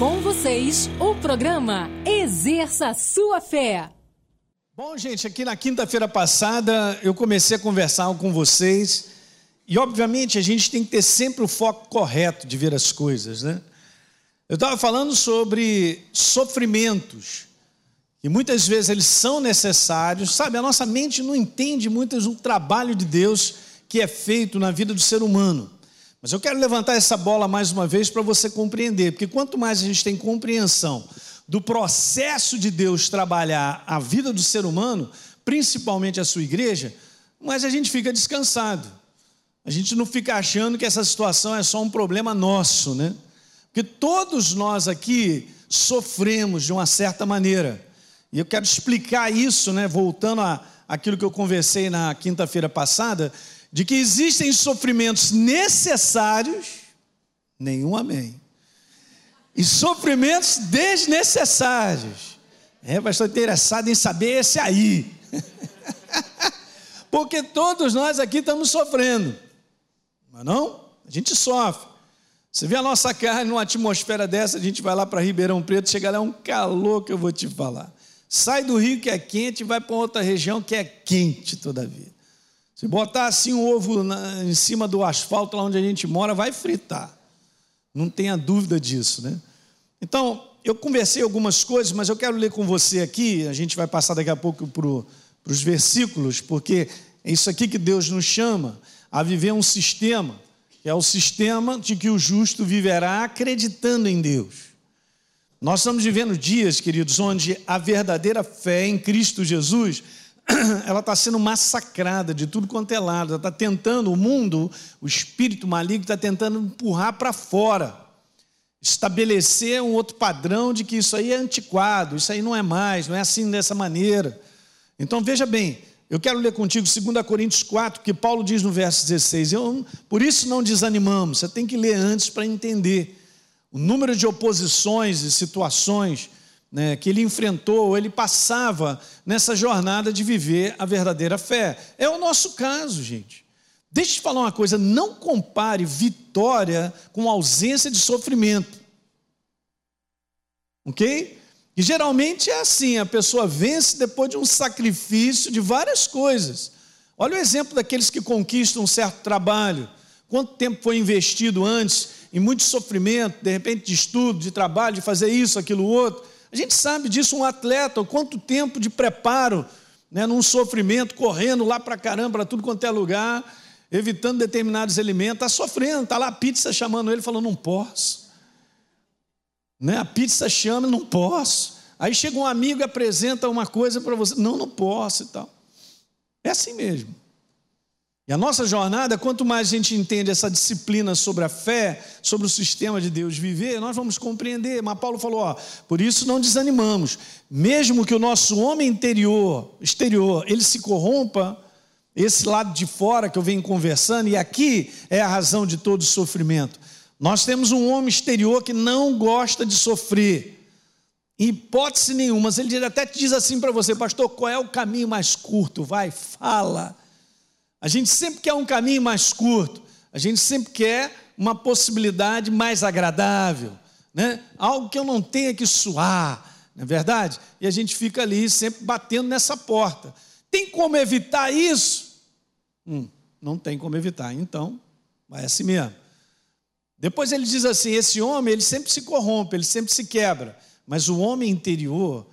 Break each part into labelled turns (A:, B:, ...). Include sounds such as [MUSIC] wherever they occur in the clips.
A: Com vocês, o programa Exerça Sua Fé.
B: Bom, gente, aqui na quinta-feira passada eu comecei a conversar com vocês e, obviamente, a gente tem que ter sempre o foco correto de ver as coisas, né? Eu estava falando sobre sofrimentos, e muitas vezes eles são necessários, sabe? A nossa mente não entende muitas o trabalho de Deus que é feito na vida do ser humano. Mas eu quero levantar essa bola mais uma vez para você compreender, porque quanto mais a gente tem compreensão do processo de Deus trabalhar a vida do ser humano, principalmente a sua igreja, mais a gente fica descansado. A gente não fica achando que essa situação é só um problema nosso, né? Porque todos nós aqui sofremos de uma certa maneira. E eu quero explicar isso, né, voltando a aquilo que eu conversei na quinta-feira passada, de que existem sofrimentos necessários, nenhum amém. E sofrimentos desnecessários. É, estou interessado em saber esse aí. [LAUGHS] Porque todos nós aqui estamos sofrendo. Mas não? A gente sofre. Você vê a nossa carne numa atmosfera dessa, a gente vai lá para Ribeirão Preto, chega lá é um calor que eu vou te falar. Sai do rio que é quente e vai para outra região que é quente todavia. Se botar assim um ovo na, em cima do asfalto lá onde a gente mora, vai fritar. Não tenha dúvida disso, né? Então, eu conversei algumas coisas, mas eu quero ler com você aqui, a gente vai passar daqui a pouco para os versículos, porque é isso aqui que Deus nos chama a viver um sistema que é o sistema de que o justo viverá acreditando em Deus. Nós estamos vivendo dias, queridos, onde a verdadeira fé em Cristo Jesus [CLEARS THROAT] ela está sendo massacrada de tudo quanto é lado. Ela está tentando, o mundo, o espírito maligno está tentando empurrar para fora, estabelecer um outro padrão de que isso aí é antiquado, isso aí não é mais, não é assim dessa maneira. Então veja bem, eu quero ler contigo 2 Coríntios 4, que Paulo diz no verso 16. Eu, por isso não desanimamos, você tem que ler antes para entender. O número de oposições e situações né, que ele enfrentou, ele passava nessa jornada de viver a verdadeira fé. É o nosso caso, gente. Deixa eu te falar uma coisa: não compare vitória com ausência de sofrimento. Ok? E geralmente é assim: a pessoa vence depois de um sacrifício de várias coisas. Olha o exemplo daqueles que conquistam um certo trabalho. Quanto tempo foi investido antes, em muito sofrimento, de repente de estudo, de trabalho, de fazer isso, aquilo, outro. A gente sabe disso, um atleta, quanto tempo de preparo, né, num sofrimento, correndo lá para caramba, para tudo quanto é lugar, evitando determinados alimentos, está sofrendo, está lá a pizza chamando ele, falando, não posso. Né? A pizza chama, não posso. Aí chega um amigo e apresenta uma coisa para você, não, não posso e tal. É assim mesmo. E a nossa jornada, quanto mais a gente entende essa disciplina sobre a fé, sobre o sistema de Deus viver, nós vamos compreender. Mas Paulo falou: ó, por isso não desanimamos, mesmo que o nosso homem interior, exterior, ele se corrompa, esse lado de fora que eu venho conversando, e aqui é a razão de todo o sofrimento. Nós temos um homem exterior que não gosta de sofrer, em hipótese nenhuma, mas ele até diz assim para você, pastor, qual é o caminho mais curto? Vai, fala. A gente sempre quer um caminho mais curto, a gente sempre quer uma possibilidade mais agradável, né? algo que eu não tenha que suar, não é verdade? E a gente fica ali sempre batendo nessa porta. Tem como evitar isso? Hum, não tem como evitar, então vai assim mesmo. Depois ele diz assim: esse homem, ele sempre se corrompe, ele sempre se quebra, mas o homem interior,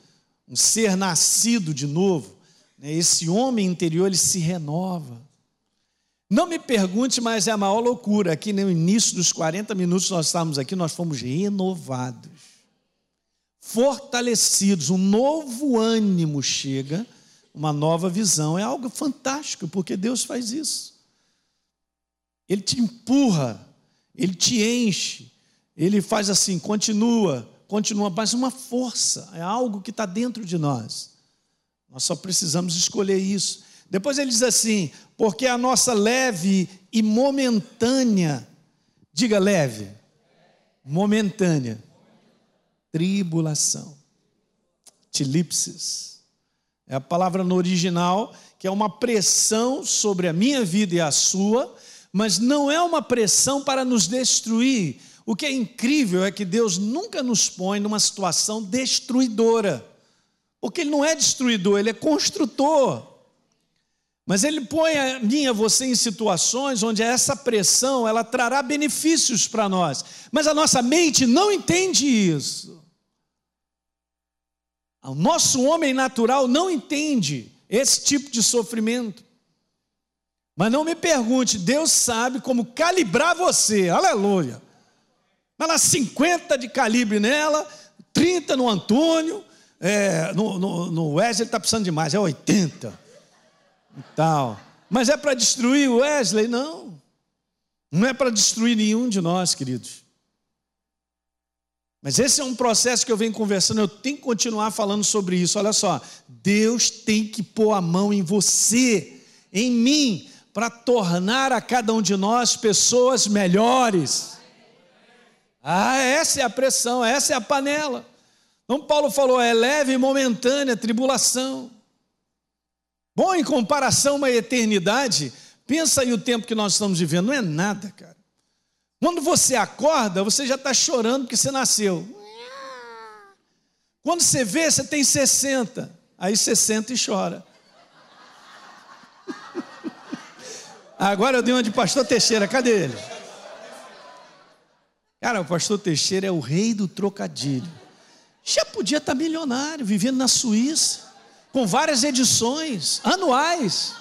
B: um ser nascido de novo, né, esse homem interior, ele se renova. Não me pergunte, mas é a maior loucura. Aqui no início dos 40 minutos nós estávamos aqui, nós fomos renovados, fortalecidos, um novo ânimo chega, uma nova visão. É algo fantástico, porque Deus faz isso. Ele te empurra ele te enche, ele faz assim, continua, continua, mas uma força, é algo que está dentro de nós. Nós só precisamos escolher isso. Depois ele diz assim: porque a nossa leve e momentânea, diga leve, momentânea, tribulação, tilipsis, é a palavra no original que é uma pressão sobre a minha vida e a sua, mas não é uma pressão para nos destruir. o que é incrível é que Deus nunca nos põe numa situação destruidora. Porque Ele não é destruidor, Ele é construtor. Mas Ele põe a mim e a você em situações onde essa pressão ela trará benefícios para nós. Mas a nossa mente não entende isso. O nosso homem natural não entende esse tipo de sofrimento. Mas não me pergunte, Deus sabe como calibrar você, aleluia. Vai lá, 50 de calibre nela, 30 no Antônio, é, no, no, no Wesley está precisando de mais, é 80 e tal. Mas é para destruir o Wesley? Não. Não é para destruir nenhum de nós, queridos. Mas esse é um processo que eu venho conversando, eu tenho que continuar falando sobre isso. Olha só, Deus tem que pôr a mão em você, em mim, para tornar a cada um de nós pessoas melhores. Ah, essa é a pressão, essa é a panela. Então Paulo falou, é leve e momentânea tribulação. Bom, em comparação a uma eternidade, pensa aí o tempo que nós estamos vivendo, não é nada, cara. Quando você acorda, você já está chorando porque você nasceu. Quando você vê, você tem 60. Aí você senta e chora. [LAUGHS] Agora eu dei uma de pastor Teixeira, cadê ele? Cara, o pastor Teixeira é o rei do trocadilho. Já podia estar milionário, vivendo na Suíça, com várias edições anuais,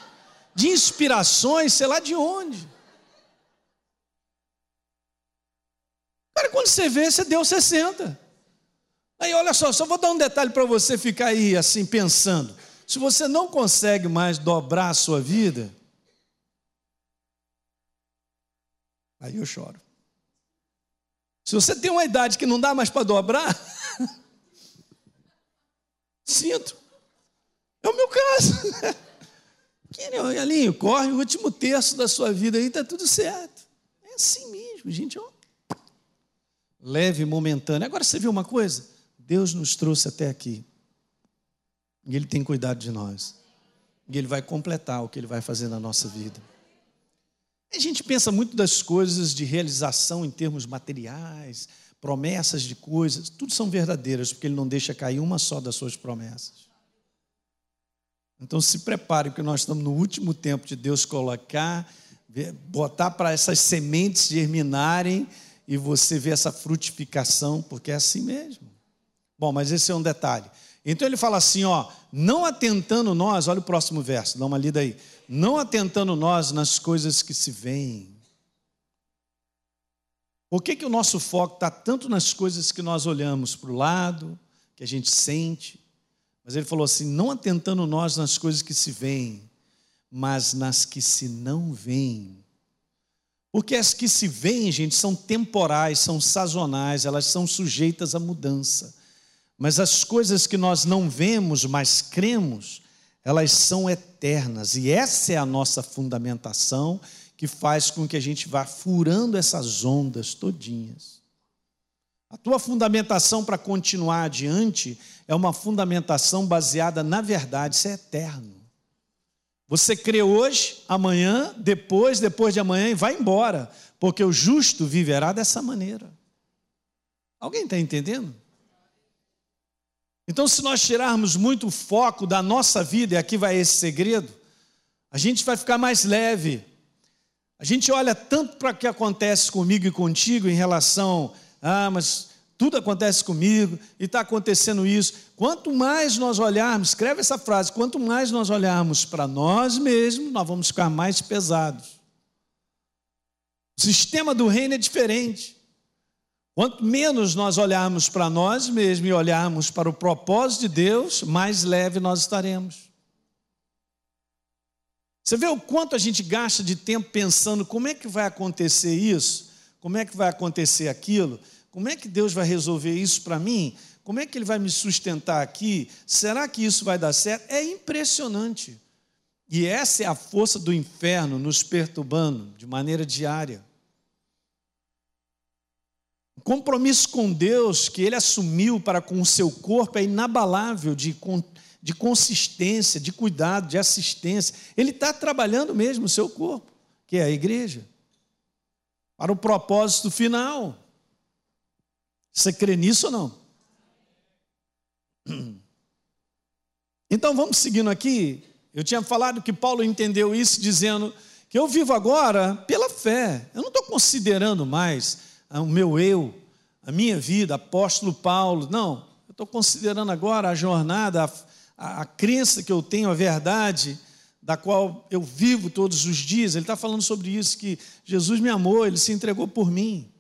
B: de inspirações, sei lá de onde. Cara, quando você vê, você deu 60. Aí, olha só, só vou dar um detalhe para você ficar aí assim pensando. Se você não consegue mais dobrar a sua vida, Aí eu choro. Se você tem uma idade que não dá mais para dobrar, [LAUGHS] sinto. É o meu caso. [LAUGHS] Alinho, corre o último terço da sua vida aí, está tudo certo. É assim mesmo, gente. Ó. Leve, momentâneo. Agora você viu uma coisa? Deus nos trouxe até aqui. E Ele tem cuidado de nós. E Ele vai completar o que Ele vai fazer na nossa vida. A gente pensa muito das coisas de realização em termos materiais, promessas de coisas, tudo são verdadeiras, porque Ele não deixa cair uma só das suas promessas. Então se prepare, porque nós estamos no último tempo de Deus colocar, botar para essas sementes germinarem e você ver essa frutificação, porque é assim mesmo. Bom, mas esse é um detalhe. Então ele fala assim, ó, não atentando nós, olha o próximo verso, dá uma lida aí não atentando nós nas coisas que se veem. Por que, que o nosso foco está tanto nas coisas que nós olhamos para o lado, que a gente sente? Mas ele falou assim: não atentando nós nas coisas que se veem, mas nas que se não veem. Porque as que se veem, gente, são temporais, são sazonais, elas são sujeitas à mudança. Mas as coisas que nós não vemos, mas cremos, elas são eternas. E essa é a nossa fundamentação que faz com que a gente vá furando essas ondas todinhas. A tua fundamentação para continuar adiante é uma fundamentação baseada na verdade, isso é eterno. Você crê hoje, amanhã, depois, depois de amanhã e vai embora, porque o justo viverá dessa maneira. Alguém está entendendo? Então, se nós tirarmos muito o foco da nossa vida, e aqui vai esse segredo, a gente vai ficar mais leve. A gente olha tanto para o que acontece comigo e contigo em relação, ah, mas tudo acontece comigo e está acontecendo isso. Quanto mais nós olharmos, escreve essa frase: quanto mais nós olharmos para nós mesmos, nós vamos ficar mais pesados. O sistema do reino é diferente. Quanto menos nós olharmos para nós mesmos e olharmos para o propósito de Deus, mais leve nós estaremos. Você vê o quanto a gente gasta de tempo pensando como é que vai acontecer isso, como é que vai acontecer aquilo, como é que Deus vai resolver isso para mim, como é que Ele vai me sustentar aqui, será que isso vai dar certo? É impressionante. E essa é a força do inferno nos perturbando de maneira diária. O compromisso com Deus que ele assumiu para com o seu corpo é inabalável de, de consistência, de cuidado, de assistência. Ele está trabalhando mesmo o seu corpo, que é a igreja, para o propósito final. Você crê nisso ou não? [CLEARS THROAT] Então vamos seguindo aqui. Eu tinha falado que Paulo entendeu isso dizendo que eu vivo agora pela fé. Eu não estou considerando mais o meu eu, a minha vida, apóstolo Paulo. Não, eu estou considerando agora a jornada, a, a, a crença que eu tenho, a verdade da qual eu vivo todos os dias. Ele está falando sobre isso, que Jesus me amou, ele se entregou por mim.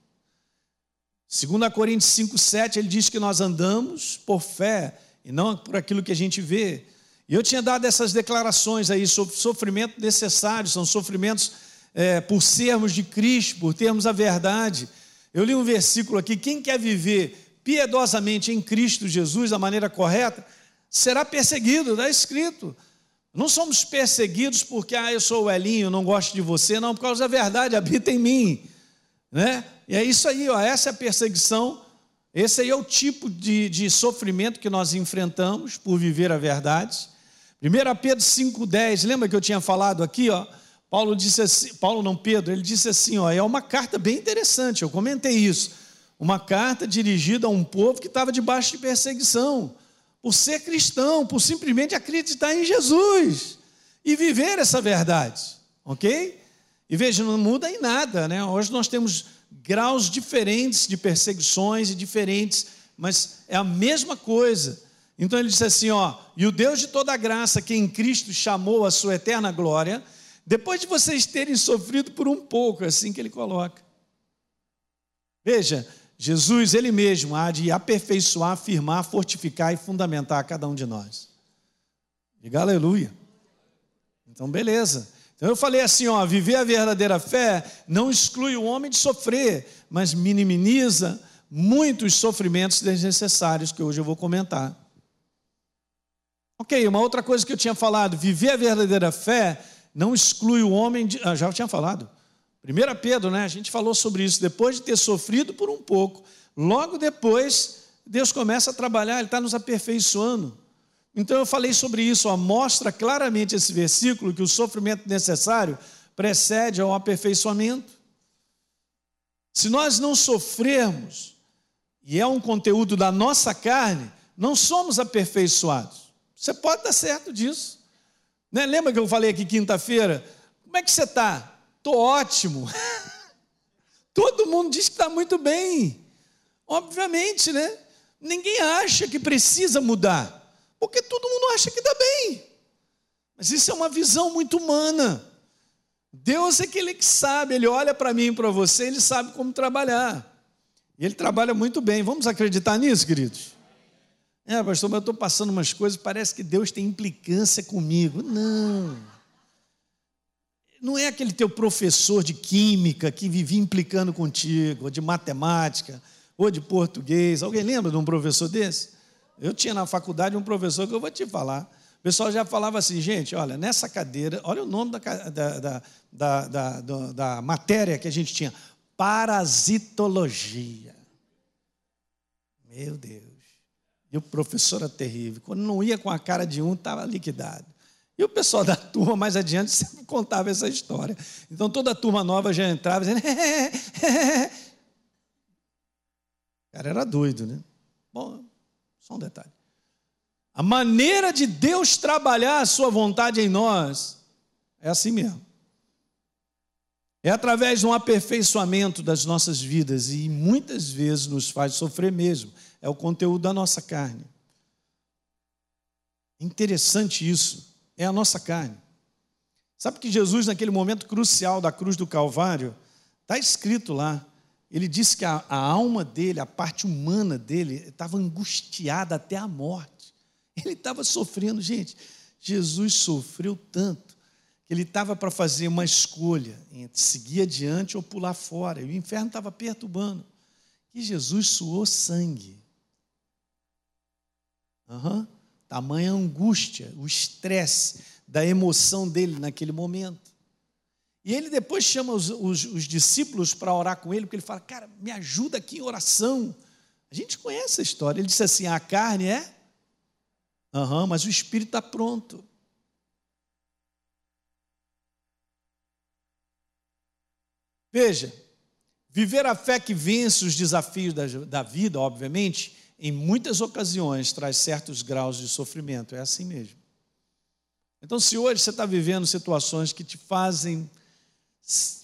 B: 2 Coríntios 5, 7, ele diz que nós andamos por fé e não por aquilo que a gente vê. E eu tinha dado essas declarações aí sobre sofrimento necessário, são sofrimentos é, por sermos de Cristo, por termos a verdade. Eu li um versículo aqui: quem quer viver piedosamente em Cristo Jesus da maneira correta, será perseguido, está escrito. Não somos perseguidos porque, ah, eu sou o Elinho, não gosto de você, não, por causa da verdade, habita em mim. Né? E é isso aí, ó, essa é a perseguição esse aí é o tipo de, de sofrimento que nós enfrentamos por viver a verdade. 1 Pedro 5,10, lembra que eu tinha falado aqui, ó? Paulo disse assim, Paulo não Pedro, ele disse assim, ó, é uma carta bem interessante, eu comentei isso. Uma carta dirigida a um povo que estava debaixo de perseguição, por ser cristão, por simplesmente acreditar em Jesus e viver essa verdade, ok? E veja, não muda em nada, né? Hoje nós temos graus diferentes de perseguições e diferentes, mas é a mesma coisa. Então ele disse assim, ó, e o Deus de toda graça, que em Cristo chamou a sua eterna glória, depois de vocês terem sofrido por um pouco, é assim que ele coloca. Veja, Jesus, ele mesmo, há de aperfeiçoar, afirmar, fortificar e fundamentar cada um de nós. Diga aleluia. Então, beleza. Então eu falei assim, ó, viver a verdadeira fé não exclui o homem de sofrer, mas minimiza muitos sofrimentos desnecessários que hoje eu vou comentar. Ok, uma outra coisa que eu tinha falado, viver a verdadeira fé não exclui o homem de. Ah, já tinha falado. 1 Pedro, né? A gente falou sobre isso. Depois de ter sofrido por um pouco, logo depois, Deus começa a trabalhar, Ele está nos aperfeiçoando. Então eu falei sobre isso, ó, mostra claramente esse versículo que o sofrimento necessário precede ao aperfeiçoamento. Se nós não sofrermos, e é um conteúdo da nossa carne, não somos aperfeiçoados. Você pode estar certo disso. Né? Lembra que eu falei aqui quinta-feira? Como é que você está? Estou ótimo. [LAUGHS] Todo mundo diz que está muito bem. Obviamente, né? Ninguém acha que precisa mudar. Porque todo mundo acha que está bem. Mas isso é uma visão muito humana. Deus é aquele que sabe, ele olha para mim e para você, ele sabe como trabalhar. E ele trabalha muito bem. Vamos acreditar nisso, queridos? É, pastor, mas eu estou passando umas coisas, parece que Deus tem implicância comigo. Não. Não é aquele teu professor de química que vivia implicando contigo, ou de matemática, ou de português. Alguém lembra de um professor desse? Eu tinha na faculdade um professor que eu vou te falar. O pessoal já falava assim, gente, olha, nessa cadeira, olha o nome da, da, da, da, matéria que a gente tinha: parasitologia. Meu Deus. E o professor era terrível. Quando não ia com a cara de um, estava liquidado. E o pessoal da turma mais adiante [LAUGHS] sempre contava essa história. Então toda a turma nova já entrava dizendo. [LAUGHS] o cara era doido, né? Bom, só um detalhe. A maneira de Deus trabalhar a sua vontade em nós é assim mesmo. É através de um aperfeiçoamento das nossas vidas e muitas vezes nos faz sofrer mesmo. É o conteúdo da nossa carne. Interessante isso. É a nossa carne. Sabe que Jesus, naquele momento crucial da cruz do Calvário, está escrito lá ele disse que a, a alma dele, a parte humana dele, estava angustiada até a morte. Ele estava sofrendo, gente. Jesus sofreu tanto que ele estava para fazer uma escolha entre seguir adiante ou pular fora. E o inferno estava perturbando. E Jesus suou sangue. Uhum. Tamanha angústia, o estresse da emoção dele naquele momento. E ele depois chama os, os, os discípulos para orar com ele, porque ele fala: Cara, me ajuda aqui em oração. A gente conhece a história. Ele disse assim: A carne é? Aham, uhum, mas o espírito está pronto. Veja, Viver a fé que vence os desafios da, da vida, obviamente, em muitas ocasiões traz certos graus de sofrimento. É assim mesmo. Então, se hoje você está vivendo situações que te fazem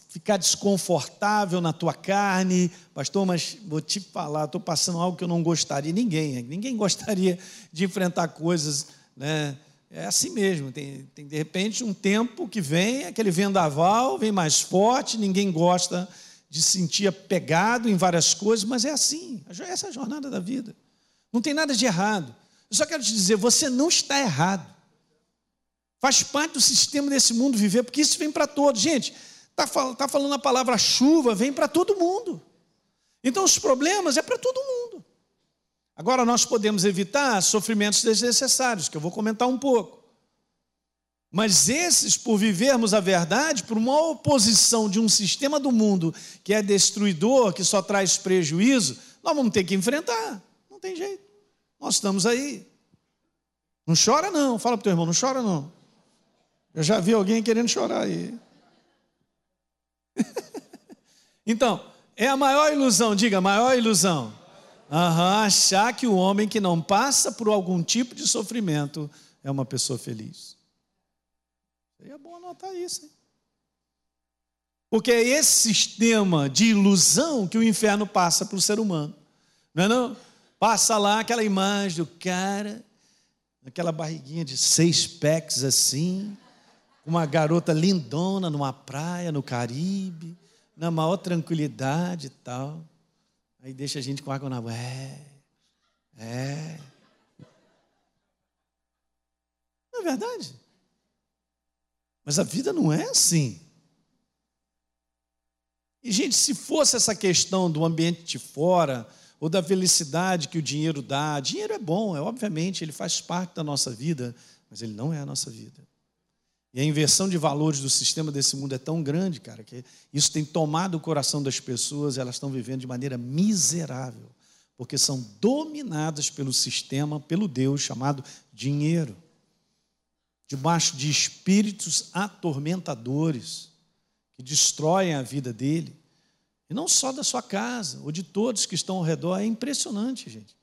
B: ficar desconfortável na tua carne, pastor, mas vou te falar, estou passando algo que eu não gostaria, ninguém, ninguém [LAUGHS] gostaria de enfrentar coisas, né? É assim mesmo, tem, tem de repente um tempo que vem, aquele vendaval, vem mais forte, ninguém gosta de sentir apegado em várias coisas, mas é assim, essa é a jornada da vida. Não tem nada de errado. Eu só quero te dizer, você não está errado. Faz parte do sistema desse mundo viver, porque isso vem para todos. Gente, está tá falando a palavra chuva, vem para todo mundo. Então os problemas é para todo mundo. Agora, nós podemos evitar sofrimentos desnecessários, que eu vou comentar um pouco. Mas esses, por vivermos a verdade, por uma oposição de um sistema do mundo que é destruidor, que só traz prejuízo, nós vamos ter que enfrentar. Não tem jeito. Nós estamos aí. Não chora, não. Fala para o teu irmão, não chora, não. Eu já vi alguém querendo chorar aí. [LAUGHS] então, é a maior ilusão, diga, maior ilusão Uhum, achar que o homem que não passa por algum tipo de sofrimento é uma pessoa feliz. Seria bom anotar isso. Hein? Porque é esse sistema de ilusão que o inferno passa para o ser humano. Não é não? Passa lá aquela imagem do cara, aquela barriguinha de seis packs assim, uma garota lindona numa praia no Caribe, na maior tranquilidade e tal. Aí deixa a gente com água na boca. É, é. Não é verdade? Mas a vida não é assim. E, gente, se fosse essa questão do ambiente de fora, ou da felicidade que o dinheiro dá, dinheiro é bom, é obviamente, ele faz parte da nossa vida, mas ele não é a nossa vida. E a inversão de valores do sistema desse mundo é tão grande, cara, que isso tem tomado o coração das pessoas, elas estão vivendo de maneira miserável, porque são dominadas pelo sistema, pelo Deus chamado dinheiro, debaixo de espíritos atormentadores que destroem a vida dele, e não só da sua casa, ou de todos que estão ao redor, é impressionante, gente.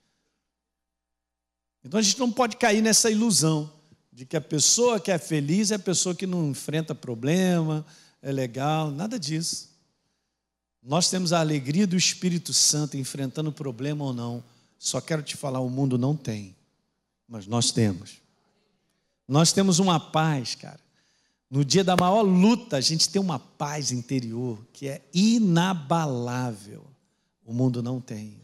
B: Então a gente não pode cair nessa ilusão de que a pessoa que é feliz é a pessoa que não enfrenta problema, é legal, nada disso. Nós temos a alegria do Espírito Santo enfrentando problema ou não. Só quero te falar, o mundo não tem, mas nós temos. Nós temos uma paz, cara. No dia da maior luta, a gente tem uma paz interior que é inabalável. O mundo não tem.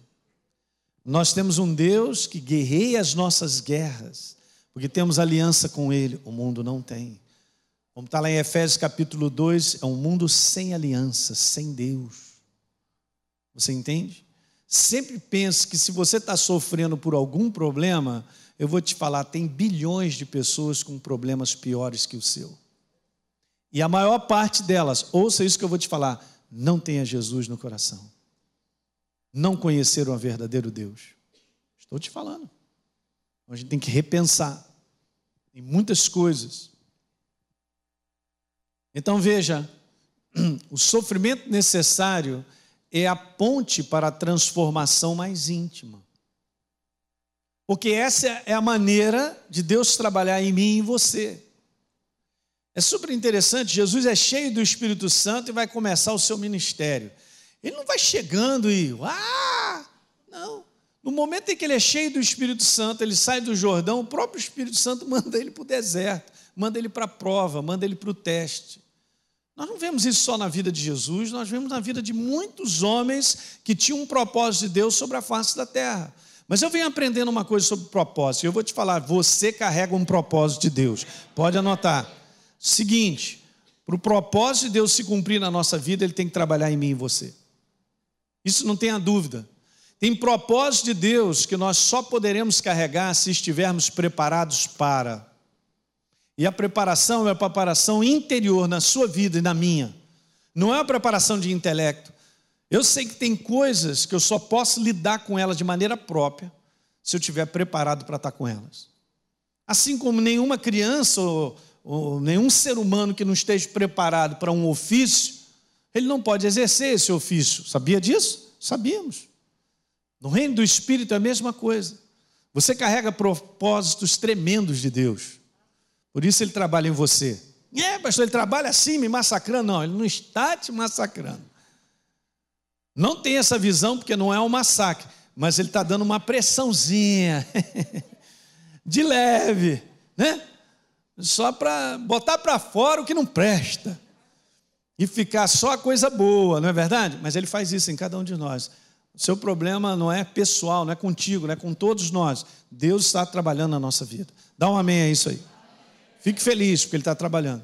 B: Nós temos um Deus que guerreia as nossas guerras porque temos aliança com Ele, o mundo não tem. Vamos estar lá em Efésios capítulo 2, é um mundo sem aliança, sem Deus. Você entende? Sempre pense que se você está sofrendo por algum problema, eu vou te falar, tem bilhões de pessoas com problemas piores que o seu. E a maior parte delas, ouça isso que eu vou te falar, não tenha Jesus no coração. Não conheceram o verdadeiro Deus. Estou te falando. A gente tem que repensar em muitas coisas. Então veja, [CLEARS THROAT] o sofrimento necessário é a ponte para a transformação mais íntima. Porque essa é a maneira de Deus trabalhar em mim e em você. É super interessante, Jesus é cheio do Espírito Santo e vai começar o seu ministério. Ele não vai chegando e, ah. No momento em que ele é cheio do Espírito Santo, ele sai do Jordão, o próprio Espírito Santo [LAUGHS] manda ele para o deserto, manda ele para a prova, manda ele para o teste. Nós não vemos isso só na vida de Jesus, nós vemos na vida de muitos homens que tinham um propósito de Deus sobre a face da terra. Mas eu venho aprendendo uma coisa sobre propósito, e eu vou te falar: você carrega um propósito de Deus. Pode anotar. Seguinte, para o propósito de Deus se cumprir na nossa vida, ele tem que trabalhar em mim e você. Isso não tenha dúvida. Tem propósito de Deus que nós só poderemos carregar se estivermos preparados para. E a preparação é a preparação interior na sua vida e na minha. Não é a preparação de intelecto. Eu sei que tem coisas que eu só posso lidar com elas de maneira própria se eu estiver preparado para estar com elas. Assim como nenhuma criança ou, ou nenhum ser humano que não esteja preparado para um ofício Ele não pode exercer esse ofício. Sabia disso? Sabíamos. No reino do Espírito é a mesma coisa. Você carrega propósitos tremendos de Deus. Por isso ele trabalha em você. É, pastor, ele trabalha assim, me massacrando. Não, ele não está te massacrando. Não tem essa visão, porque não é um massacre, mas ele está dando uma pressãozinha, [LAUGHS] de leve, né? Só para botar para fora o que não presta e ficar só a coisa boa, não é verdade? Mas ele faz isso em cada um de nós. O seu problema não é pessoal, não é contigo, não é com todos nós. Deus está trabalhando na nossa vida. Dá um amém a isso aí. Fique feliz, porque Ele está trabalhando.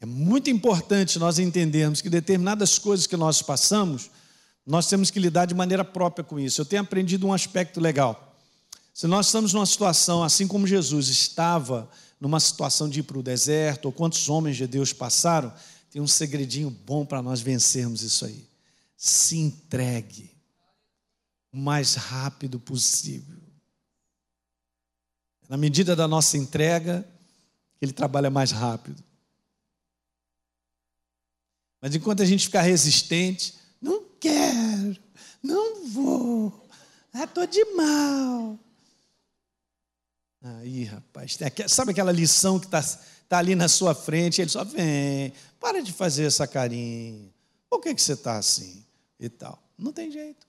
B: É muito importante nós entendermos que determinadas coisas que nós passamos, nós temos que lidar de maneira própria com isso. Eu tenho aprendido um aspecto legal. Se nós estamos numa situação, assim como Jesus estava numa situação de ir para o deserto, ou quantos homens de Deus passaram, tem um segredinho bom para nós vencermos isso aí. Se entregue o mais rápido possível. Na medida da nossa entrega, ele trabalha mais rápido. Mas enquanto a gente ficar resistente, não quero, não vou, estou ah, de mal. Aí, rapaz, sabe aquela lição que está tá ali na sua frente? Ele só vem, para de fazer essa carinha. Por que, que você está assim? E tal. Não tem jeito.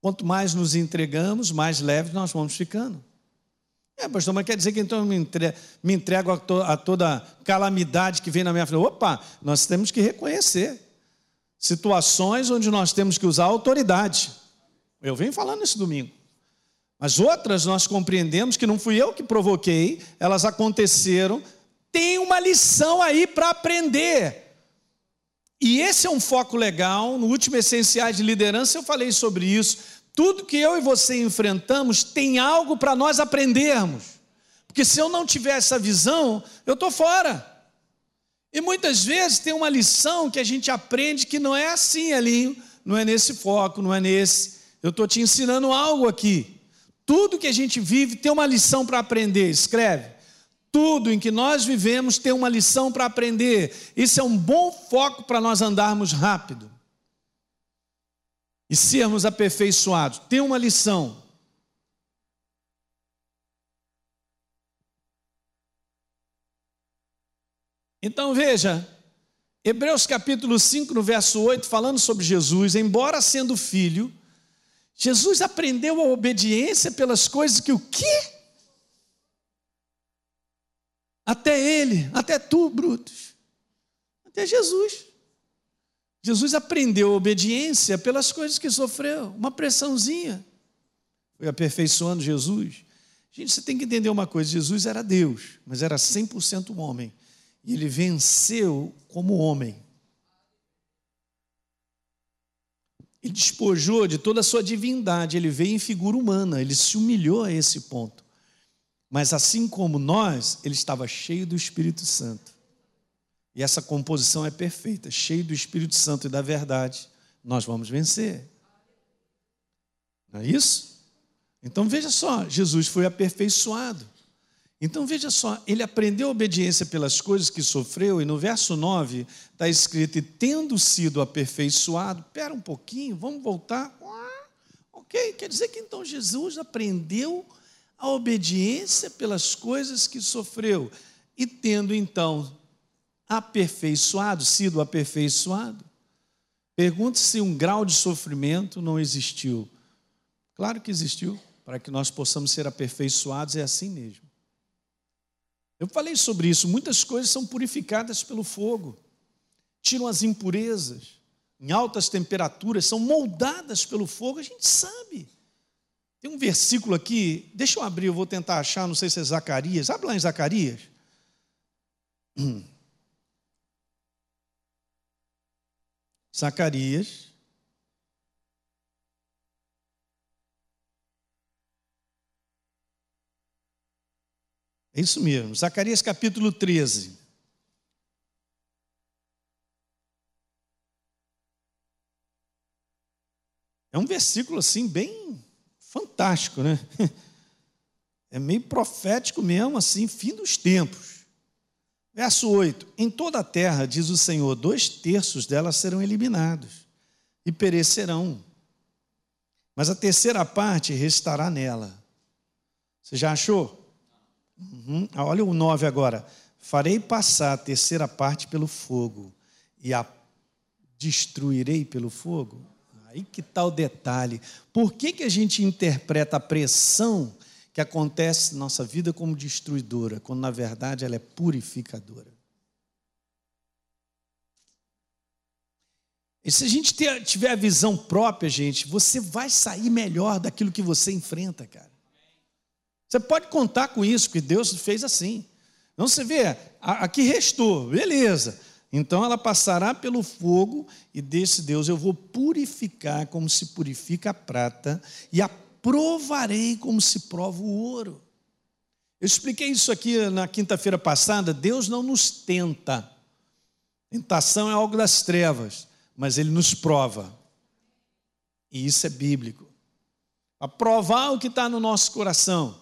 B: Quanto mais nos entregamos, mais leves nós vamos ficando. É, pastor, mas quer dizer que então eu me entrego, me entrego a, to, a toda calamidade que vem na minha frente? Opa, nós temos que reconhecer situações onde nós temos que usar autoridade. Eu venho falando esse domingo. Mas outras nós compreendemos que não fui eu que provoquei, elas aconteceram. Tem uma lição aí para aprender. E esse é um foco legal. No último Essenciais de Liderança eu falei sobre isso. Tudo que eu e você enfrentamos tem algo para nós aprendermos. Porque se eu não tiver essa visão, eu estou fora. E muitas vezes tem uma lição que a gente aprende que não é assim, ali, não é nesse foco, não é nesse. Eu estou te ensinando algo aqui. Tudo que a gente vive tem uma lição para aprender. Escreve. Tudo em que nós vivemos tem uma lição para aprender. Isso é um bom foco para nós andarmos rápido e sermos aperfeiçoados. Tem uma lição. Então veja, Hebreus capítulo 5, no verso 8, falando sobre Jesus, embora sendo filho, Jesus aprendeu a obediência pelas coisas que o quê? Até ele, até tu, Brutus. Até Jesus. Jesus aprendeu obediência pelas coisas que sofreu, uma pressãozinha. Foi aperfeiçoando Jesus. Gente, você tem que entender uma coisa: Jesus era Deus, mas era 100% homem. E ele venceu como homem. Ele despojou de toda a sua divindade, ele veio em figura humana, ele se humilhou a esse ponto. Mas assim como nós, ele estava cheio do Espírito Santo. E essa composição é perfeita, cheio do Espírito Santo e da verdade. Nós vamos vencer. Não é isso? Então veja só, Jesus foi aperfeiçoado. Então veja só, ele aprendeu obediência pelas coisas que sofreu, e no verso 9 está escrito: e tendo sido aperfeiçoado, espera um pouquinho, vamos voltar. ok, quer dizer que então Jesus aprendeu a obediência pelas coisas que sofreu, e tendo então aperfeiçoado, sido aperfeiçoado, pergunte se um grau de sofrimento não existiu. Claro que existiu, para que nós possamos ser aperfeiçoados, é assim mesmo. Eu falei sobre isso, muitas coisas são purificadas pelo fogo, tiram as impurezas, em altas temperaturas, são moldadas pelo fogo, a gente sabe. Tem um versículo aqui, deixa eu abrir, eu vou tentar achar, não sei se é Zacarias. Abre lá em Zacarias. [CLEARS THROAT] Zacarias. É isso mesmo, Zacarias capítulo 13. É um versículo assim, bem fantástico, né? [LAUGHS] É meio profético mesmo, assim, fim dos tempos. Verso 8: Em toda a terra, diz o Senhor, dois terços dela serão eliminados e perecerão, mas a terceira parte restará nela. Você já achou? Uhum. Olha o 9 agora. Farei passar a terceira parte pelo fogo e a destruirei pelo fogo. Aí que tal tá detalhe. Por que, que a gente interpreta a pressão que acontece na nossa vida como destruidora, quando na verdade ela é purificadora? E se a gente ter, tiver a visão própria, gente, você vai sair melhor daquilo que você enfrenta, cara. Você pode contar com isso, que Deus fez assim. Então você vê, aqui restou, beleza. Então ela passará pelo fogo, e desse Deus eu vou purificar como se purifica a prata, e a provarei como se prova o ouro. Eu expliquei isso aqui na quinta-feira passada. Deus não nos tenta. Tentação é algo das trevas, mas Ele nos prova. E isso é bíblico. A provar o que está no nosso coração.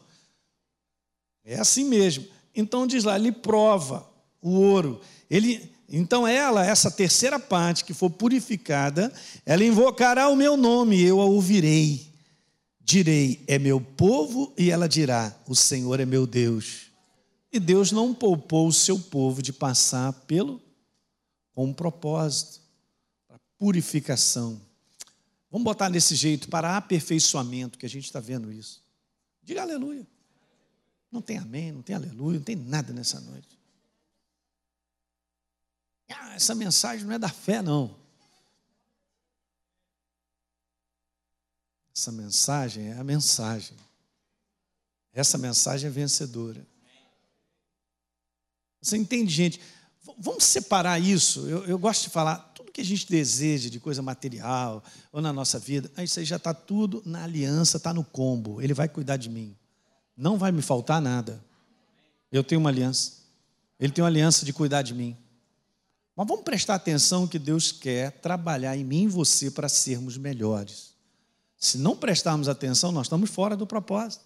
B: É assim mesmo. Então diz lá, Ele prova o ouro. Ele então ela, essa terceira parte que for purificada, ela invocará o meu nome, eu a ouvirei. Direi, é meu povo, e ela dirá, o Senhor é meu Deus. E Deus não poupou o seu povo de passar pelo com um propósito, para purificação. Vamos botar desse jeito, para aperfeiçoamento, que a gente está vendo isso. Diga aleluia. Não tem amém, não tem aleluia, não tem nada nessa noite. Ah, essa mensagem não é da fé, não. Essa mensagem é a mensagem. Essa mensagem é vencedora. Você entende, gente? Vamos separar isso. Eu, eu, gosto de falar, tudo que a gente deseja de coisa material ou na nossa vida, isso aí já está tudo na aliança, está no combo. Ele vai cuidar de mim. Não vai me faltar nada. Eu tenho uma aliança. Ele tem uma aliança de cuidar de mim. Mas vamos prestar atenção que Deus quer trabalhar em mim e você para sermos melhores. Se não prestarmos atenção, nós estamos fora do propósito.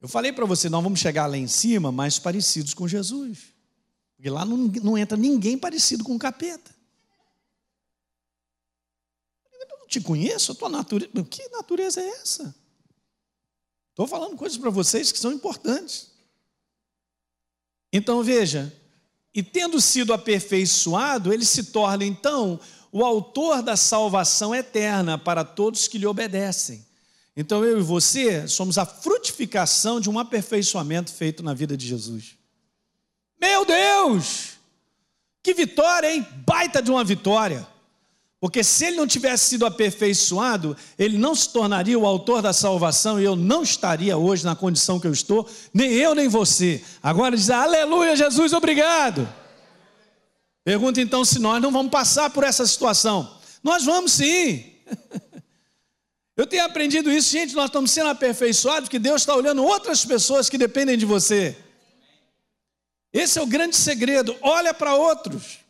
B: Eu falei para você, nós vamos chegar lá em cima mais parecidos com Jesus. Porque lá não, não entra ninguém parecido com o capeta. Eu não te conheço, a tua natureza. Que natureza é essa? Estou falando coisas para vocês que são importantes. Então veja, e tendo sido aperfeiçoado, ele se torna então o autor da salvação eterna para todos que lhe obedecem. Então eu e você somos a frutificação de um aperfeiçoamento feito na vida de Jesus. Meu Deus! Que vitória, hein? Baita de uma vitória. Porque se ele não tivesse sido aperfeiçoado, ele não se tornaria o autor da salvação e eu não estaria hoje na condição que eu estou, nem eu nem você. Agora diz: Aleluia, Jesus, obrigado. Pergunta então se nós não vamos passar por essa situação. Nós vamos sim. [LAUGHS] Eu tenho aprendido isso, gente. Nós estamos sendo aperfeiçoados porque Deus está olhando outras pessoas que dependem de você. Esse é o grande segredo. Olha para outros.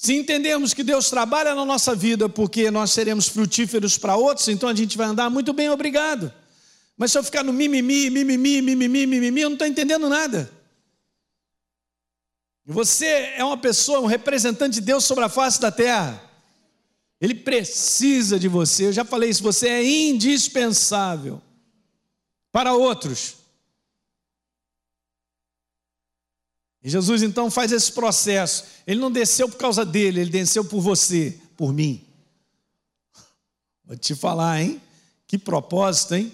B: Se entendermos que Deus trabalha na nossa vida porque nós seremos frutíferos para outros, então a gente vai andar muito bem, obrigado. Mas se eu ficar no mimimi, mimimi, mimimi, mimimi, eu não estou entendendo nada. Você é uma pessoa, um representante de Deus sobre a face da terra. Ele precisa de você. Eu já falei isso, você é indispensável para outros. E Jesus então faz esse processo. Ele não desceu por causa dele, ele desceu por você, por mim. Vou te falar, hein? Que propósito, hein?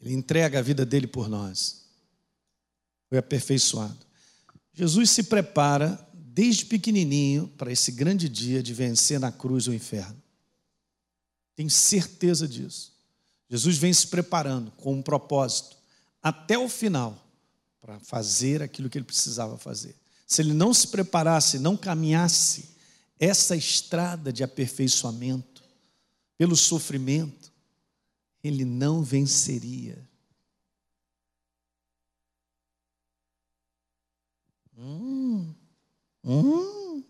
B: Ele entrega a vida dele por nós. Foi aperfeiçoado. Jesus se prepara desde pequenininho para esse grande dia de vencer na cruz o inferno. Tenho certeza disso. Jesus vem se preparando com um propósito até o final para fazer aquilo que ele precisava fazer. Se ele não se preparasse, não caminhasse essa estrada de aperfeiçoamento, pelo sofrimento, ele não venceria. Hum, hum.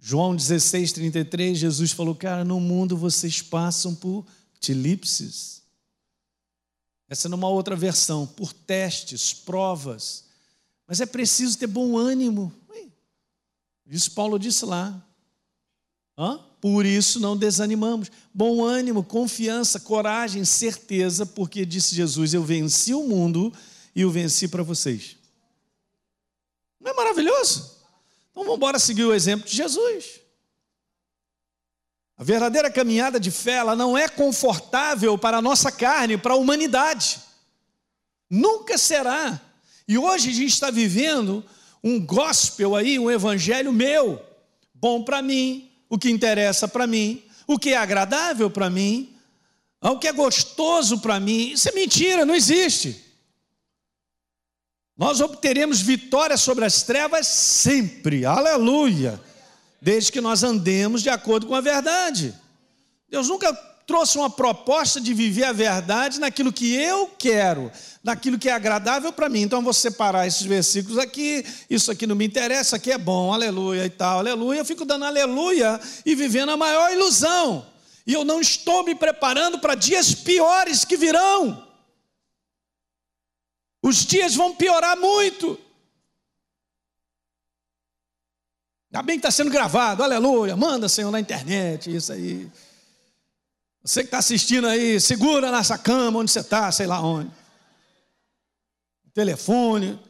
B: João 16, 33, Jesus falou: Cara, no mundo vocês passam por tilipses Essa é numa outra versão, por testes, provas. Mas é preciso ter bom ânimo. Isso Paulo disse lá. Hã? Por isso não desanimamos. Bom ânimo, confiança, coragem, certeza, porque disse Jesus: Eu venci o mundo e o venci para vocês. Não é maravilhoso? Então vamos embora seguir o exemplo de Jesus. A verdadeira caminhada de fé, ela não é confortável para a nossa carne, para a humanidade. Nunca será. E hoje a gente está vivendo um gospel aí, um evangelho meu, bom para mim, o que interessa para mim, o que é agradável para mim, o que é gostoso para mim. Isso é mentira, não existe. Nós obteremos vitória sobre as trevas sempre, aleluia desde que nós andemos de acordo com a verdade. Deus nunca trouxe uma proposta de viver a verdade naquilo que eu quero, naquilo que é agradável para mim. Então, vou separar esses versículos aqui, isso aqui não me interessa, aqui é bom, aleluia e tal, aleluia. Eu fico dando aleluia e vivendo a maior ilusão. E eu não estou me preparando para dias piores que virão. Os dias vão piorar muito. Ainda bem que está sendo gravado, aleluia. Manda, Senhor, na internet, isso aí. Você que está assistindo aí, segura nessa cama onde você está, sei lá onde. Telefone.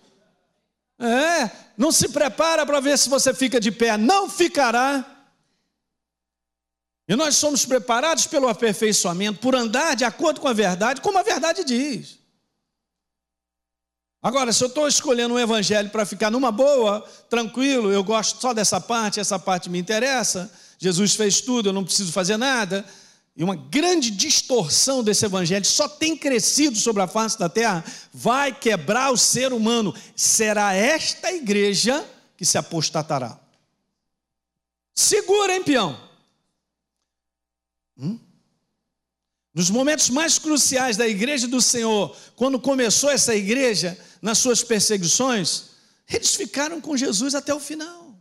B: É, não se prepara para ver se você fica de pé, não ficará. E nós somos preparados pelo aperfeiçoamento, por andar de acordo com a verdade, como a verdade diz. Agora, se eu estou escolhendo um evangelho para ficar numa boa, tranquilo, eu gosto só dessa parte, essa parte me interessa, Jesus fez tudo, eu não preciso fazer nada, e uma grande distorção desse evangelho só tem crescido sobre a face da terra, vai quebrar o ser humano. Será esta igreja que se apostatará. Segura, hein, peão? Hum? Nos momentos mais cruciais da igreja do Senhor, quando começou essa igreja, nas suas perseguições, eles ficaram com Jesus até o final.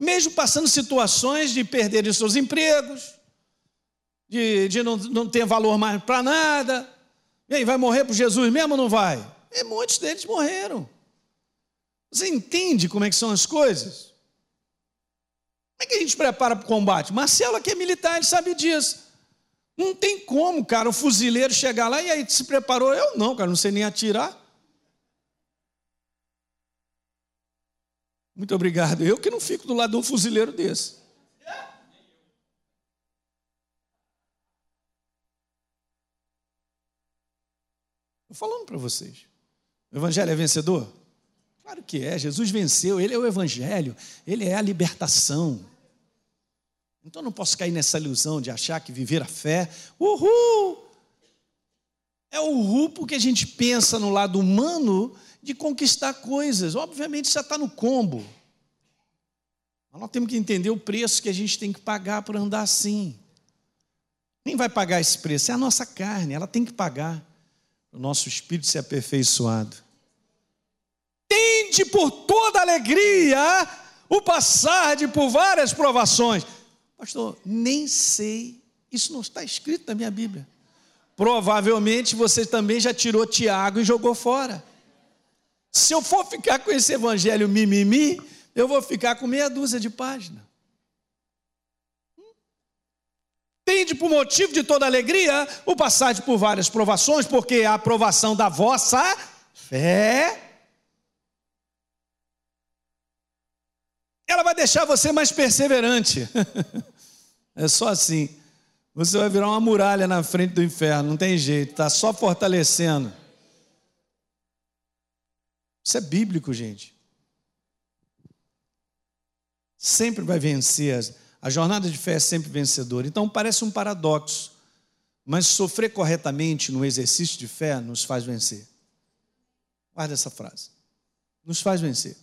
B: Mesmo passando situações de perderem seus empregos, de, de não, não ter valor mais para nada. E aí, vai morrer por Jesus mesmo ou não vai? E muitos deles morreram. Você entende como é que são as coisas? Como é que a gente prepara para o combate? Marcelo aqui é militar, ele sabe disso. Não tem como, cara, o fuzileiro chegar lá e aí se preparou. Eu não, cara, não sei nem atirar. Muito obrigado. Eu que não fico do lado de um fuzileiro desse. Estou falando para vocês. O Evangelho é vencedor? Claro que é. Jesus venceu. Ele é o Evangelho. Ele é a libertação. Então não posso cair nessa ilusão de achar que viver a fé, uhul! É o uhul porque a gente pensa no lado humano de conquistar coisas. Obviamente já está no combo. Mas nós temos que entender o preço que a gente tem que pagar por andar assim. Quem vai pagar esse preço? É a nossa carne, ela tem que pagar. O nosso espírito ser aperfeiçoado. Tende por toda alegria o passar de por várias provações Pastor, nem sei. Isso não está escrito na minha Bíblia. Provavelmente você também já tirou Tiago e jogou fora. Se eu for ficar com esse evangelho mimimi, eu vou ficar com meia dúzia de páginas. Tende por motivo de toda alegria o passagem por várias provações, porque a aprovação da vossa fé ela vai deixar você mais perseverante. [LAUGHS] É só assim. Você vai virar uma muralha na frente do inferno, não tem jeito, está só fortalecendo. Isso é bíblico, gente. Sempre vai vencer. A jornada de fé é sempre vencedora. Então parece um paradoxo, mas sofrer corretamente no exercício de fé nos faz vencer. Guarda essa frase. Nos faz vencer.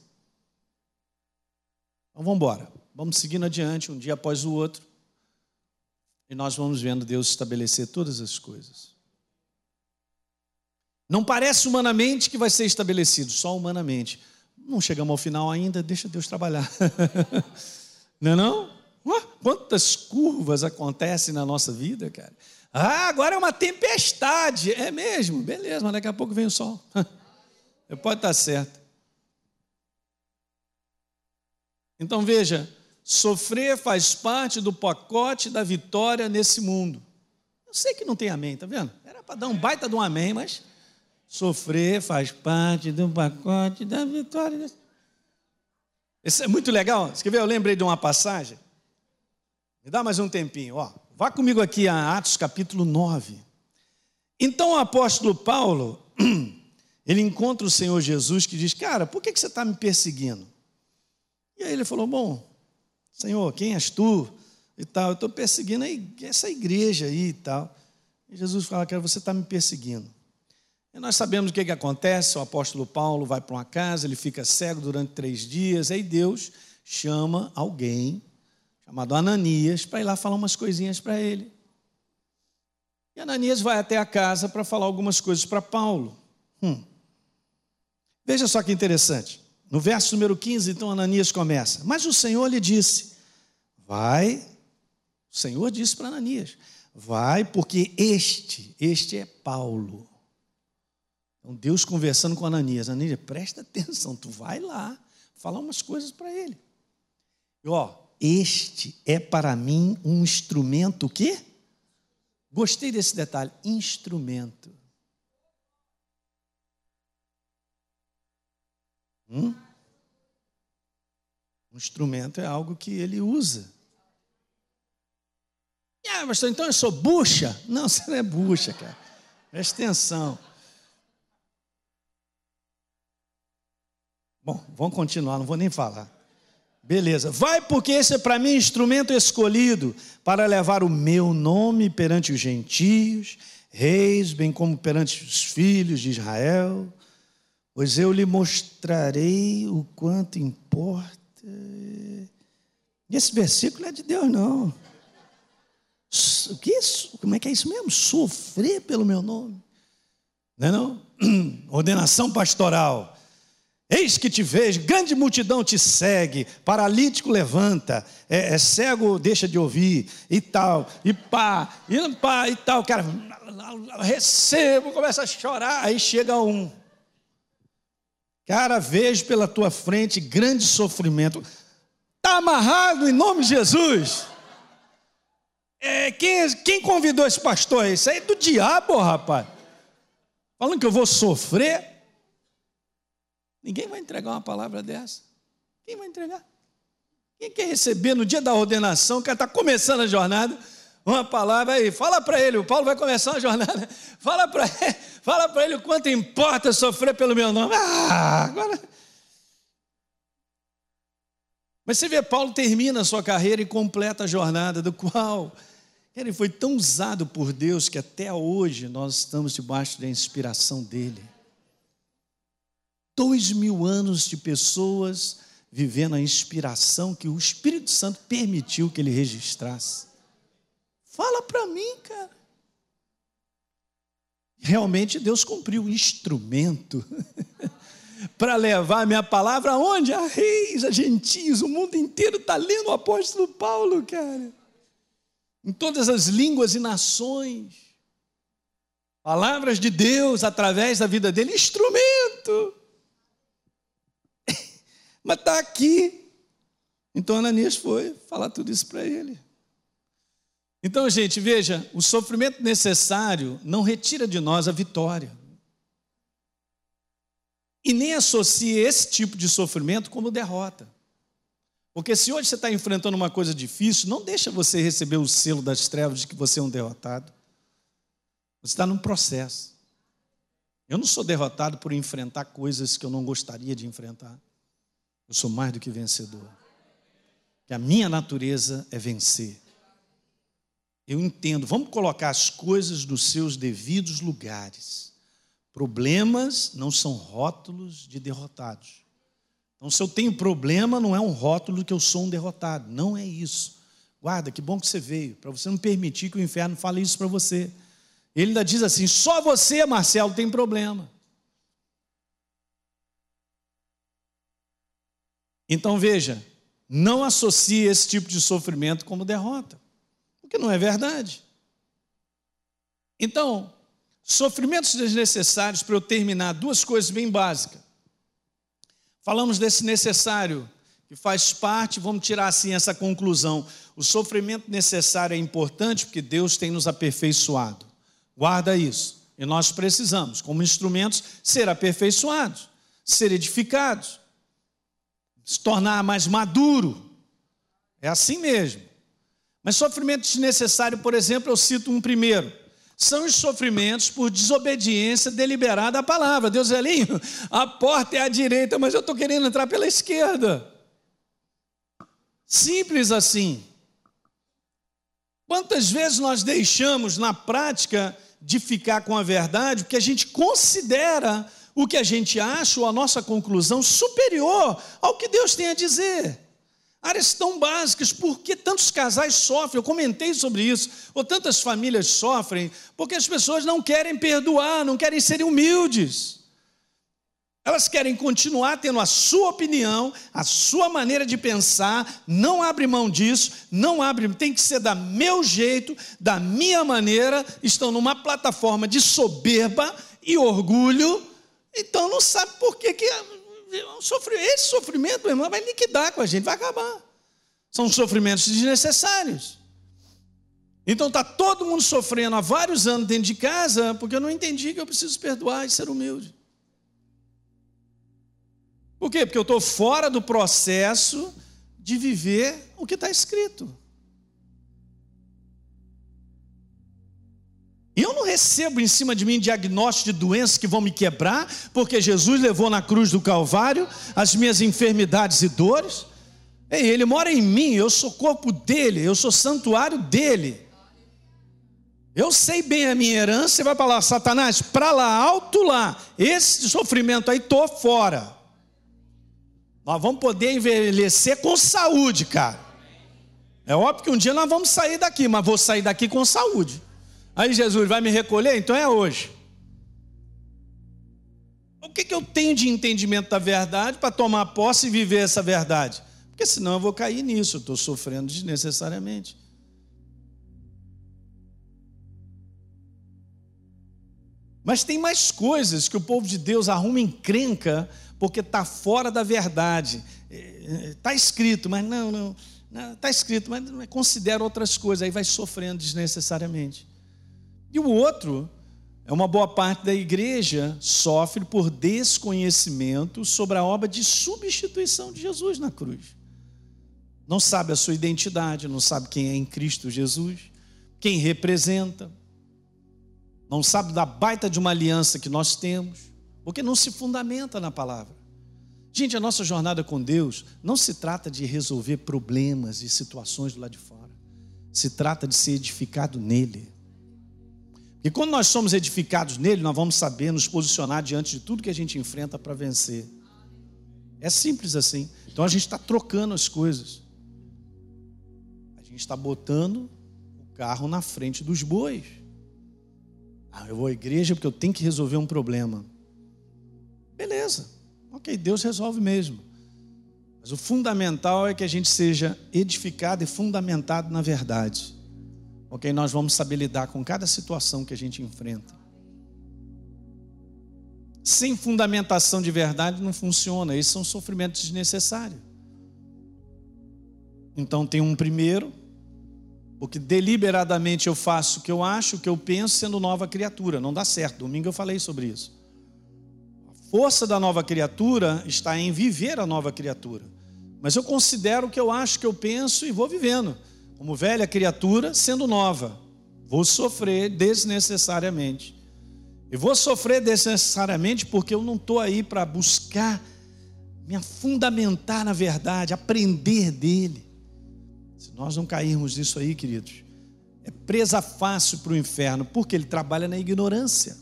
B: Então vamos embora. Vamos seguindo adiante, um dia após o outro. E nós vamos vendo Deus estabelecer todas as coisas. Não parece humanamente que vai ser estabelecido, só humanamente. Não chegamos ao final ainda, deixa Deus trabalhar. [LAUGHS] não é não? Quantas curvas acontecem na nossa vida, cara? Ah, agora é uma tempestade. É mesmo, beleza, mas daqui a pouco vem o sol. [LAUGHS] Pode estar certo. Então veja, sofrer faz parte do pacote da vitória nesse mundo. Eu sei que não tem amém, tá vendo? Era para dar um baita de um amém, mas sofrer faz parte do pacote da vitória. Isso é muito legal. Você quer ver? Eu lembrei de uma passagem. Me dá mais um tempinho, ó. Vá comigo aqui a Atos capítulo 9. Então o apóstolo Paulo, [CLEARS THROAT] ele encontra o Senhor Jesus que diz: Cara, por que você está me perseguindo? E aí ele falou: Bom, Senhor, quem és tu? E tal, eu estou perseguindo essa igreja aí e tal. E Jesus fala: Cara, você está me perseguindo. E nós sabemos o que, que acontece: o apóstolo Paulo vai para uma casa, ele fica cego durante três dias, aí Deus chama alguém chamado Ananias, para ir lá falar umas coisinhas para ele. E Ananias vai até a casa para falar algumas coisas para Paulo. Hum. Veja só que interessante. No verso número 15, então, Ananias começa. Mas o Senhor lhe disse: Vai. O Senhor disse para Ananias: Vai, porque este, este é Paulo. Então, Deus conversando com Ananias: Ananias, presta atenção, tu vai lá falar umas coisas para ele. E ó, este é para mim um instrumento o quê? Gostei desse detalhe, instrumento. Hum? Um instrumento é algo que ele usa. Ah, mas então eu sou bucha? Não, [LAUGHS] você não é bucha, cara. Presta atenção. Bom, vamos continuar, não vou nem falar. Beleza. Vai porque esse é para mim instrumento escolhido para levar o meu nome perante os gentios, reis, bem como perante os filhos de Israel. Pois eu lhe mostrarei o quanto importa. Esse versículo é de Deus, não. O que é isso? Como é que é isso mesmo? Sofrer pelo meu nome. Não é não? [CLEARS THROAT] Ordenação pastoral. Eis que te vejo, grande multidão te segue, paralítico levanta, é, é, cego deixa de ouvir, e tal, e pá, e pá, e tal, cara, recebo, começa a chorar, aí chega um. Cara, vejo pela tua frente grande sofrimento. Está amarrado em nome de Jesus. É, quem, quem convidou esse pastor? Isso aí é do diabo, rapaz. Falando que eu vou sofrer. Ninguém vai entregar uma palavra dessa. Quem vai entregar? Quem quer receber no dia da ordenação, o cara está começando a jornada, uma palavra aí, fala para ele, o Paulo vai começar a jornada, [LAUGHS] fala para ele, fala para ele o quanto importa sofrer pelo meu nome. Ah, agora. Mas você vê, Paulo termina a sua carreira e completa a jornada, do qual ele foi tão usado por Deus que até hoje nós estamos debaixo da inspiração dele dois mil anos de pessoas vivendo a inspiração que o Espírito Santo permitiu que ele registrasse. Fala para mim, cara. Realmente Deus cumpriu o instrumento [LAUGHS] para levar a minha palavra aonde? A reis, a gentios, o mundo inteiro está lendo o apóstolo Paulo, cara. Em todas as línguas e nações. Palavras de Deus através da vida dele, instrumento [LAUGHS] mas está aqui. Então Ananias foi falar tudo isso para ele. Então, gente, veja, o sofrimento necessário não retira de nós a vitória. E nem associe esse tipo de sofrimento como derrota. Porque se hoje você está enfrentando uma coisa difícil, não deixa você receber o selo das trevas de que você é um derrotado. Você está num processo. Eu não sou derrotado por enfrentar coisas que eu não gostaria de enfrentar. Eu sou mais do que vencedor. Que a minha natureza é vencer. Eu entendo, vamos colocar as coisas nos seus devidos lugares. Problemas não são rótulos de derrotados. Então, se eu tenho problema, não é um rótulo que eu sou um derrotado. Não é isso. Guarda, que bom que você veio, para você não permitir que o inferno fale isso para você. Ele ainda diz assim: só você, Marcelo, tem problema. Então veja, não associe esse tipo de sofrimento como derrota, porque não é verdade. Então, sofrimentos desnecessários, para eu terminar, duas coisas bem básicas. Falamos desse necessário, que faz parte, vamos tirar assim essa conclusão. O sofrimento necessário é importante porque Deus tem nos aperfeiçoado. Guarda isso. E nós precisamos, como instrumentos, ser aperfeiçoados, ser edificados, se tornar mais maduro. É assim mesmo. Mas sofrimento desnecessário, por exemplo, eu cito um primeiro. São os sofrimentos por desobediência deliberada à palavra. Deus ali, a porta é à direita, mas eu estou querendo entrar pela esquerda. Simples assim. Quantas vezes nós deixamos na prática de ficar com a verdade, porque a gente considera o que a gente acha ou a nossa conclusão superior ao que Deus tem a dizer. Áreas tão básicas, por que tantos casais sofrem? Eu comentei sobre isso. Ou tantas famílias sofrem porque as pessoas não querem perdoar, não querem ser humildes. Elas querem continuar tendo a sua opinião, a sua maneira de pensar, não abre mão disso, não abre, tem que ser da meu jeito, da minha maneira, estão numa plataforma de soberba e orgulho, então não sabe por que, que esse sofrimento, meu irmão, vai liquidar com a gente, vai acabar. São sofrimentos desnecessários. Então está todo mundo sofrendo há vários anos dentro de casa, porque eu não entendi que eu preciso perdoar e ser humilde. Por quê? Porque eu estou fora do processo de viver o que está escrito. Eu não recebo em cima de mim diagnóstico de doenças que vão me quebrar, porque Jesus levou na cruz do Calvário as minhas enfermidades e dores. Ele mora em mim, eu sou corpo dele, eu sou santuário dele. Eu sei bem a minha herança, você vai para lá, Satanás, para lá, alto lá, esse sofrimento aí, estou fora. Nós vamos poder envelhecer com saúde, cara. É óbvio que um dia nós vamos sair daqui, mas vou sair daqui com saúde. Aí Jesus vai me recolher? Então é hoje. O que, que eu tenho de entendimento da verdade para tomar posse e viver essa verdade? Porque senão eu vou cair nisso, estou sofrendo desnecessariamente. Mas tem mais coisas que o povo de Deus arruma encrenca porque está fora da verdade. Está escrito, mas não, não. Está escrito, mas considera outras coisas, aí vai sofrendo desnecessariamente. E o outro, é uma boa parte da igreja sofre por desconhecimento sobre a obra de substituição de Jesus na cruz. Não sabe a sua identidade, não sabe quem é em Cristo Jesus, quem representa, não sabe da baita de uma aliança que nós temos, porque não se fundamenta na palavra. Gente, a nossa jornada com Deus não se trata de resolver problemas e situações do lado de fora, se trata de ser edificado nele. E quando nós somos edificados nele, nós vamos saber nos posicionar diante de tudo que a gente enfrenta para vencer. É simples assim. Então a gente está trocando as coisas. A gente está botando o carro na frente dos bois. Ah, eu vou à igreja porque eu tenho que resolver um problema. Beleza. Ok, Deus resolve mesmo. Mas o fundamental é que a gente seja edificado e fundamentado na verdade ok? Nós vamos saber lidar com cada situação que a gente enfrenta. Sem fundamentação de verdade não funciona, esses são sofrimentos desnecessários. Então tem um primeiro, porque deliberadamente eu faço o que eu acho, o que eu penso, sendo nova criatura. Não dá certo. Domingo eu falei sobre isso. A força da nova criatura está em viver a nova criatura. Mas eu considero o que eu acho, o que eu penso e vou vivendo como velha criatura, sendo nova. Vou sofrer desnecessariamente. E vou sofrer desnecessariamente porque eu não estou aí para buscar me fundamentar na verdade, aprender dele. Se nós não cairmos nisso aí, queridos, é presa fácil para o inferno, porque ele trabalha na ignorância.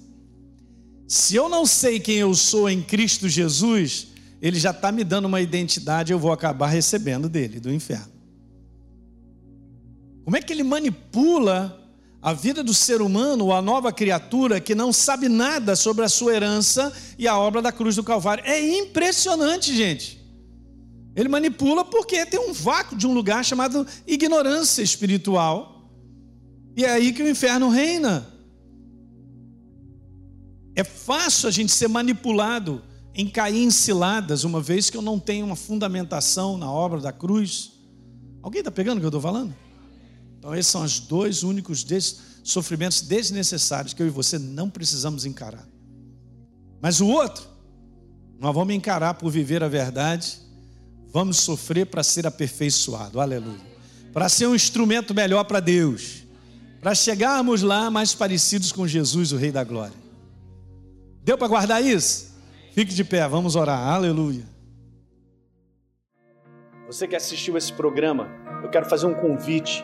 B: Se eu não sei quem eu sou em Cristo Jesus, ele já está me dando uma identidade, eu vou acabar recebendo dele, do inferno. Como é que ele manipula a vida do ser humano, a nova criatura que não sabe nada sobre a sua herança e a obra da cruz do Calvário? É impressionante, gente. Ele manipula porque tem um vácuo de um lugar chamado ignorância espiritual. E é aí que o inferno reina. É fácil a gente ser manipulado em cair em ciladas, uma vez que eu não tenho uma fundamentação na obra da cruz. Alguém está pegando o que eu estou falando? Então, esses são os dois únicos des sofrimentos desnecessários que eu e você não precisamos encarar. Mas o outro, nós vamos encarar por viver a verdade, vamos sofrer para ser aperfeiçoado, aleluia. Para ser um instrumento melhor para Deus, para chegarmos lá mais parecidos com Jesus, o Rei da Glória. Deu para guardar isso? Fique de pé, vamos orar, aleluia. Você que assistiu esse programa, eu quero fazer um convite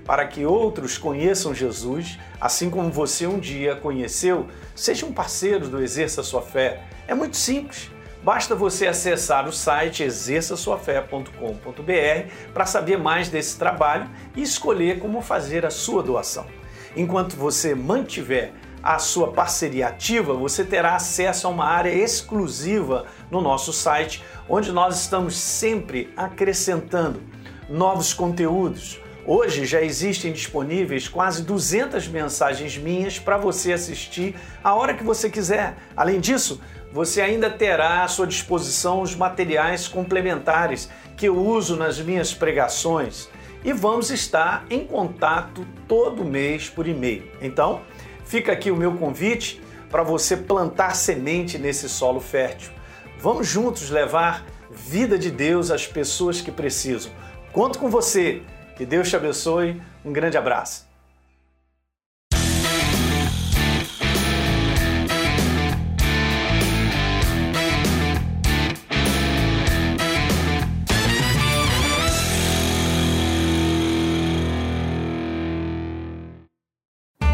B: para que outros conheçam Jesus, assim como você um dia conheceu, seja um parceiro do Exerça Sua Fé. É muito simples. Basta você acessar o site exerçaçoafé.com.br para saber mais desse trabalho e escolher como fazer a sua doação. Enquanto você mantiver a sua parceria ativa, você terá acesso a uma área exclusiva no nosso site, onde nós estamos sempre acrescentando novos conteúdos. Hoje já existem disponíveis quase 200 mensagens minhas para você assistir a hora que você quiser. Além disso, você ainda terá à sua disposição os materiais complementares que eu uso nas minhas pregações e vamos estar em contato todo mês por e-mail. Então, fica aqui o meu convite para você plantar semente nesse solo fértil. Vamos juntos levar vida de Deus às pessoas que precisam. Conto com você. Que Deus te abençoe. Um grande abraço.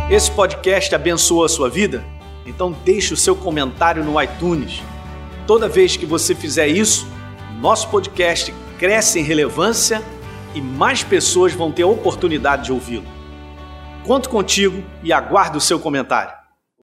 B: Esse podcast abençoou a sua vida? Então deixe o seu comentário no iTunes. Toda vez que você fizer isso, nosso podcast cresce em relevância e mais pessoas vão ter a oportunidade de ouvi-lo. Conto contigo e aguardo o seu comentário.